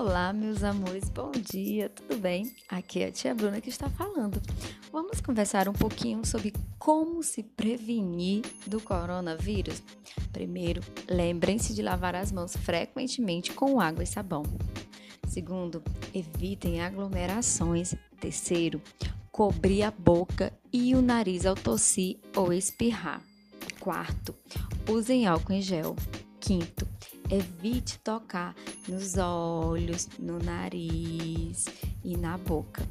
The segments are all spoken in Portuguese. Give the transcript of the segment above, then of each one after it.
Olá, meus amores, bom dia, tudo bem? Aqui é a tia Bruna que está falando. Vamos conversar um pouquinho sobre como se prevenir do coronavírus? Primeiro, lembrem-se de lavar as mãos frequentemente com água e sabão. Segundo, evitem aglomerações. Terceiro, cobrir a boca e o nariz ao tossir ou espirrar. Quarto, usem álcool em gel. Quinto, evite tocar nos olhos, no nariz e na boca.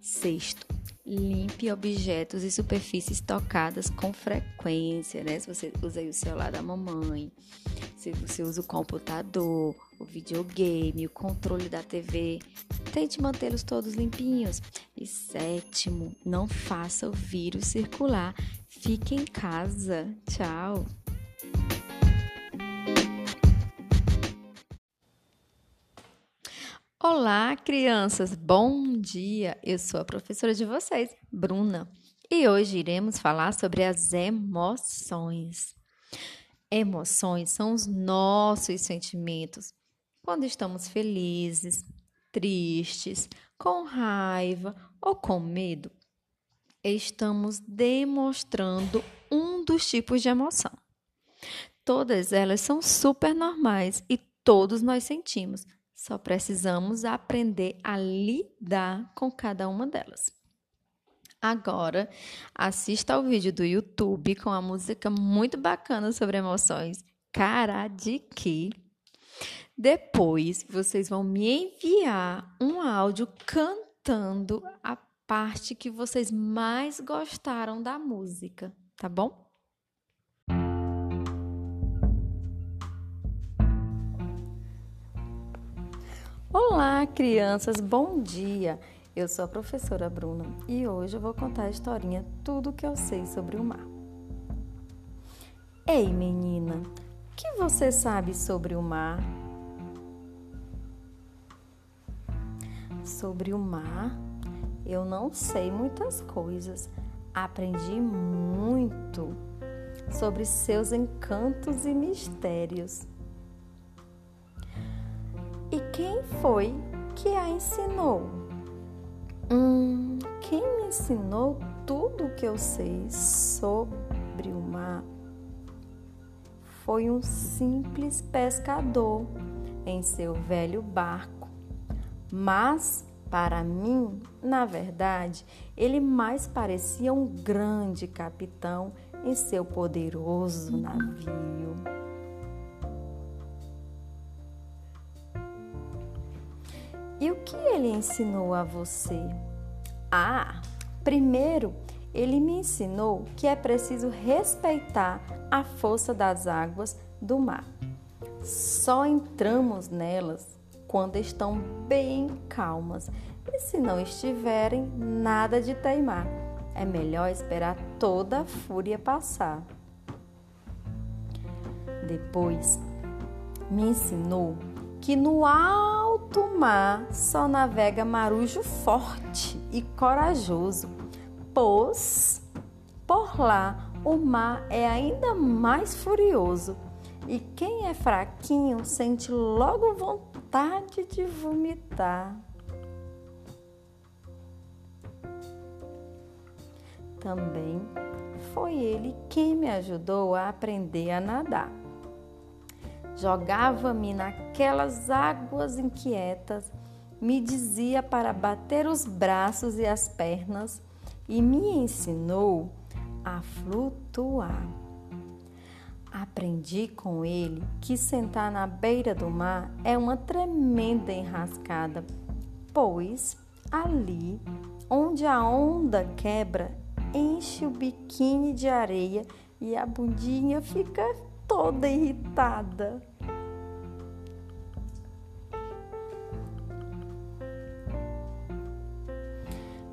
Sexto, limpe objetos e superfícies tocadas com frequência, né? Se você usa o celular da mamãe, se você usa o computador, o videogame, o controle da TV, tente mantê-los todos limpinhos. E sétimo, não faça o vírus circular. Fique em casa. Tchau. Olá, crianças! Bom dia! Eu sou a professora de vocês, Bruna, e hoje iremos falar sobre as emoções. Emoções são os nossos sentimentos quando estamos felizes, tristes, com raiva ou com medo. Estamos demonstrando um dos tipos de emoção. Todas elas são super normais e todos nós sentimos só precisamos aprender a lidar com cada uma delas. Agora, assista ao vídeo do YouTube com a música muito bacana sobre emoções, Cara de que. Depois, vocês vão me enviar um áudio cantando a parte que vocês mais gostaram da música, tá bom? Olá, crianças, bom dia! Eu sou a professora Bruna e hoje eu vou contar a historinha Tudo que eu sei sobre o mar. Ei, menina, o que você sabe sobre o mar? Sobre o mar, eu não sei muitas coisas. Aprendi muito sobre seus encantos e mistérios. Quem foi que a ensinou? Hum, quem me ensinou tudo o que eu sei sobre o mar foi um simples pescador em seu velho barco. Mas, para mim, na verdade, ele mais parecia um grande capitão em seu poderoso navio. Que ele ensinou a você? Ah, primeiro, ele me ensinou que é preciso respeitar a força das águas do mar. Só entramos nelas quando estão bem calmas. E se não estiverem, nada de teimar. É melhor esperar toda a fúria passar. Depois, me ensinou que no alto mar só navega marujo forte e corajoso, pois por lá o mar é ainda mais furioso e quem é fraquinho sente logo vontade de vomitar. Também foi ele quem me ajudou a aprender a nadar. Jogava-me naquelas águas inquietas, me dizia para bater os braços e as pernas e me ensinou a flutuar. Aprendi com ele que sentar na beira do mar é uma tremenda enrascada, pois ali onde a onda quebra, enche o biquíni de areia e a bundinha fica toda irritada.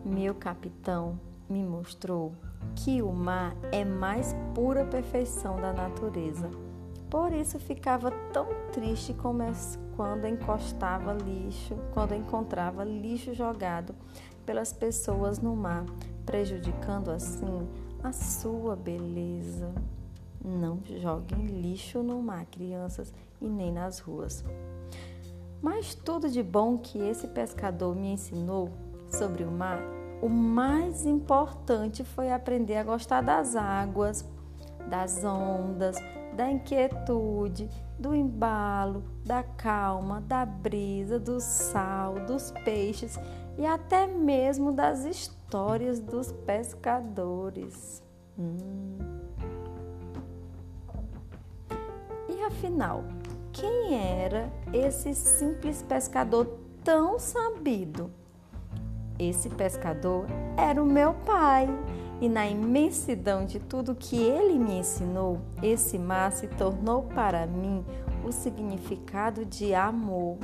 Meu capitão me mostrou que o mar é mais pura perfeição da natureza. Por isso ficava tão triste quando encostava lixo, quando encontrava lixo jogado pelas pessoas no mar, prejudicando assim a sua beleza. Não joguem lixo no mar, crianças, e nem nas ruas. Mas tudo de bom que esse pescador me ensinou sobre o mar, o mais importante foi aprender a gostar das águas, das ondas, da inquietude, do embalo, da calma, da brisa, do sal, dos peixes e até mesmo das histórias dos pescadores. Hum. Afinal, quem era esse simples pescador tão sabido? Esse pescador era o meu pai e na imensidão de tudo que ele me ensinou, esse mar se tornou para mim o significado de amor.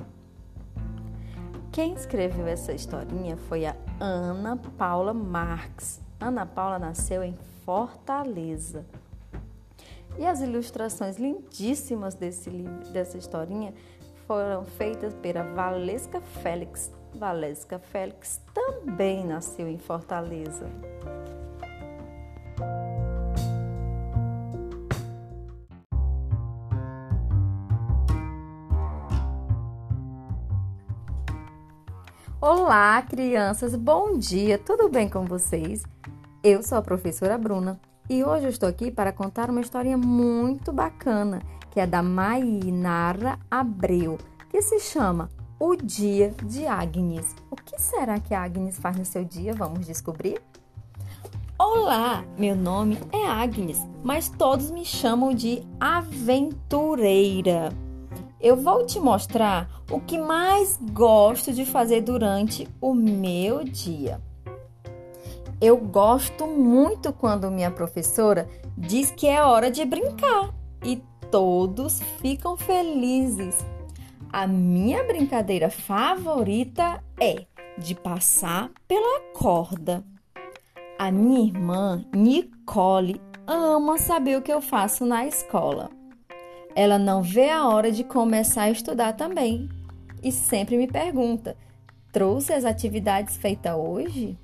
Quem escreveu essa historinha foi a Ana Paula Marx. Ana Paula nasceu em Fortaleza. E as ilustrações lindíssimas desse livro, dessa historinha foram feitas pela Valesca Félix. Valesca Félix também nasceu em Fortaleza. Olá, crianças, bom dia, tudo bem com vocês? Eu sou a professora Bruna e hoje eu estou aqui para contar uma historinha muito bacana que é da Mainara Abreu, que se chama O Dia de Agnes. O que será que a Agnes faz no seu dia? Vamos descobrir? Olá, meu nome é Agnes, mas todos me chamam de aventureira eu vou te mostrar o que mais gosto de fazer durante o meu dia. Eu gosto muito quando minha professora diz que é hora de brincar e todos ficam felizes. A minha brincadeira favorita é de passar pela corda. A minha irmã Nicole ama saber o que eu faço na escola. Ela não vê a hora de começar a estudar também e sempre me pergunta: trouxe as atividades feitas hoje?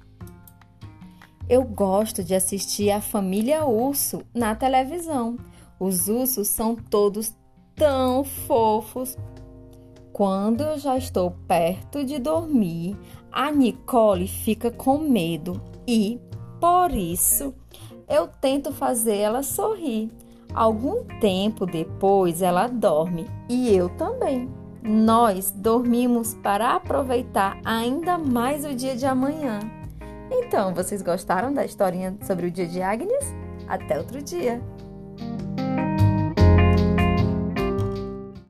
Eu gosto de assistir a família Urso na televisão. Os ursos são todos tão fofos. Quando eu já estou perto de dormir, a Nicole fica com medo e, por isso, eu tento fazer ela sorrir. Algum tempo depois ela dorme e eu também. Nós dormimos para aproveitar ainda mais o dia de amanhã. Então, vocês gostaram da historinha sobre o dia de Agnes? Até outro dia!